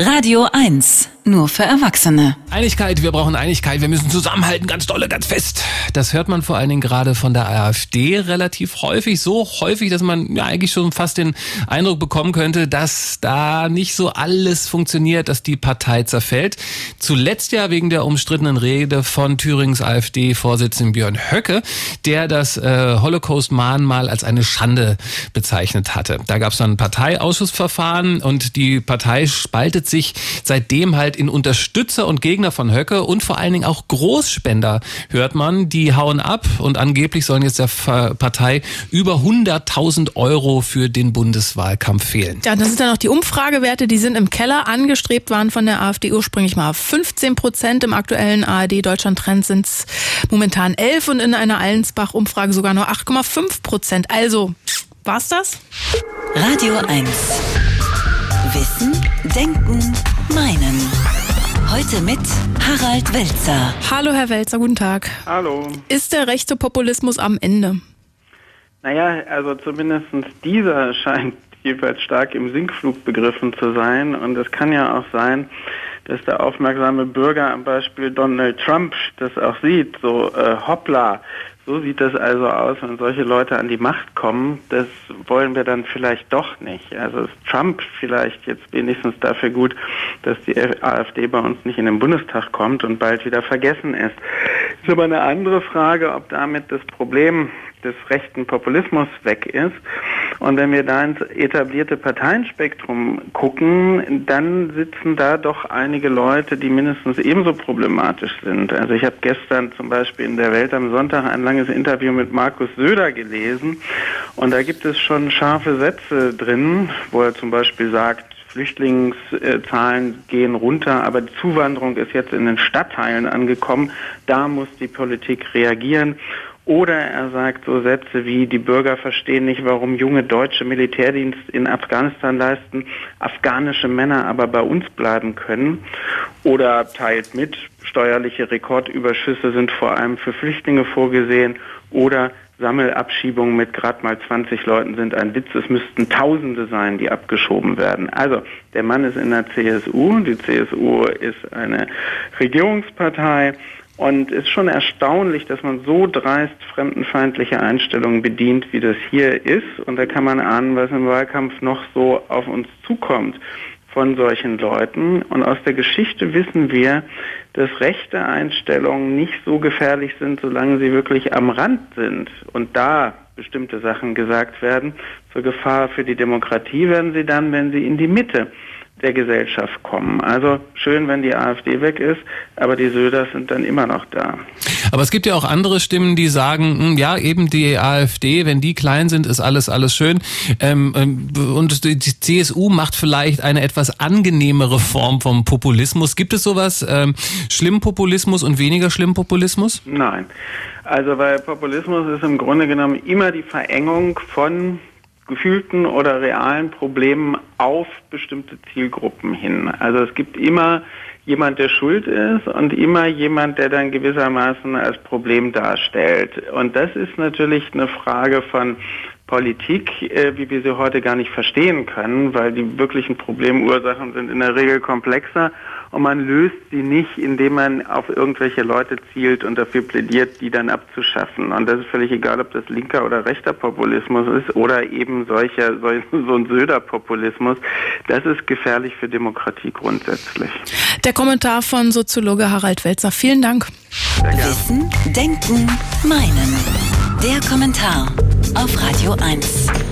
Radio 1, nur für Erwachsene. Einigkeit, wir brauchen Einigkeit, wir müssen zusammenhalten, ganz dolle, ganz fest. Das hört man vor allen Dingen gerade von der AfD relativ häufig, so häufig, dass man ja eigentlich schon fast den Eindruck bekommen könnte, dass da nicht so alles funktioniert, dass die Partei zerfällt. Zuletzt ja wegen der umstrittenen Rede von Thürings AfD-Vorsitzenden Björn Höcke, der das äh, Holocaust-Mahnmal als eine Schande bezeichnet hatte. Da gab es dann ein Parteiausschussverfahren und die Partei spaltet sich seitdem halt in Unterstützer und Gegner von Höcke und vor allen Dingen auch Großspender, hört man. Die hauen ab und angeblich sollen jetzt der Partei über 100.000 Euro für den Bundeswahlkampf fehlen. Ja, das ist dann auch die Umfragewerte, die sind im Keller. Angestrebt waren von der AfD ursprünglich mal 15 Prozent. Im aktuellen ARD-Deutschland-Trend sind es momentan 11 und in einer Allensbach-Umfrage sogar nur 8,5 Prozent. Also, war's das? Radio 1. Wissen, Denken, Meinen. Heute mit Harald Welzer. Hallo, Herr Welzer, guten Tag. Hallo. Ist der rechte Populismus am Ende? Naja, also zumindest dieser scheint jeweils stark im Sinkflug begriffen zu sein. Und es kann ja auch sein, dass der aufmerksame Bürger am Beispiel Donald Trump das auch sieht, so äh, hoppla, so sieht das also aus, wenn solche Leute an die Macht kommen. Das wollen wir dann vielleicht doch nicht. Also ist Trump vielleicht jetzt wenigstens dafür gut, dass die AfD bei uns nicht in den Bundestag kommt und bald wieder vergessen ist. Ist aber eine andere Frage, ob damit das Problem des rechten Populismus weg ist. Und wenn wir da ins etablierte Parteienspektrum gucken, dann sitzen da doch einige Leute, die mindestens ebenso problematisch sind. Also ich habe gestern zum Beispiel in der Welt am Sonntag ein langes Interview mit Markus Söder gelesen und da gibt es schon scharfe Sätze drin, wo er zum Beispiel sagt, Flüchtlingszahlen gehen runter, aber die Zuwanderung ist jetzt in den Stadtteilen angekommen. Da muss die Politik reagieren. Oder er sagt so Sätze wie, die Bürger verstehen nicht, warum junge Deutsche Militärdienst in Afghanistan leisten, afghanische Männer aber bei uns bleiben können. Oder teilt mit, steuerliche Rekordüberschüsse sind vor allem für Flüchtlinge vorgesehen. Oder Sammelabschiebungen mit gerade mal 20 Leuten sind ein Witz. Es müssten Tausende sein, die abgeschoben werden. Also, der Mann ist in der CSU. Die CSU ist eine Regierungspartei. Und es ist schon erstaunlich, dass man so dreist fremdenfeindliche Einstellungen bedient, wie das hier ist. Und da kann man ahnen, was im Wahlkampf noch so auf uns zukommt von solchen Leuten. Und aus der Geschichte wissen wir, dass rechte Einstellungen nicht so gefährlich sind, solange sie wirklich am Rand sind und da bestimmte Sachen gesagt werden. Zur Gefahr für die Demokratie werden sie dann, wenn sie in die Mitte der Gesellschaft kommen. Also schön, wenn die AfD weg ist, aber die Söders sind dann immer noch da. Aber es gibt ja auch andere Stimmen, die sagen, hm, ja, eben die AfD, wenn die klein sind, ist alles, alles schön. Ähm, ähm, und die CSU macht vielleicht eine etwas angenehmere Form vom Populismus. Gibt es sowas, ähm, Schlimmpopulismus und weniger Schlimmpopulismus? Nein. Also weil Populismus ist im Grunde genommen immer die Verengung von gefühlten oder realen Problemen auf bestimmte Zielgruppen hin. Also es gibt immer jemand, der schuld ist und immer jemand, der dann gewissermaßen als Problem darstellt. Und das ist natürlich eine Frage von Politik, äh, wie wir sie heute gar nicht verstehen können, weil die wirklichen Problemursachen sind in der Regel komplexer und man löst sie nicht, indem man auf irgendwelche Leute zielt und dafür plädiert, die dann abzuschaffen. Und das ist völlig egal, ob das linker oder rechter Populismus ist oder eben solcher, so ein Söder-Populismus. Das ist gefährlich für Demokratie grundsätzlich. Der Kommentar von Soziologe Harald Welzer. Vielen Dank. Wissen, Denken, Meinen. Der Kommentar auf Radio 1.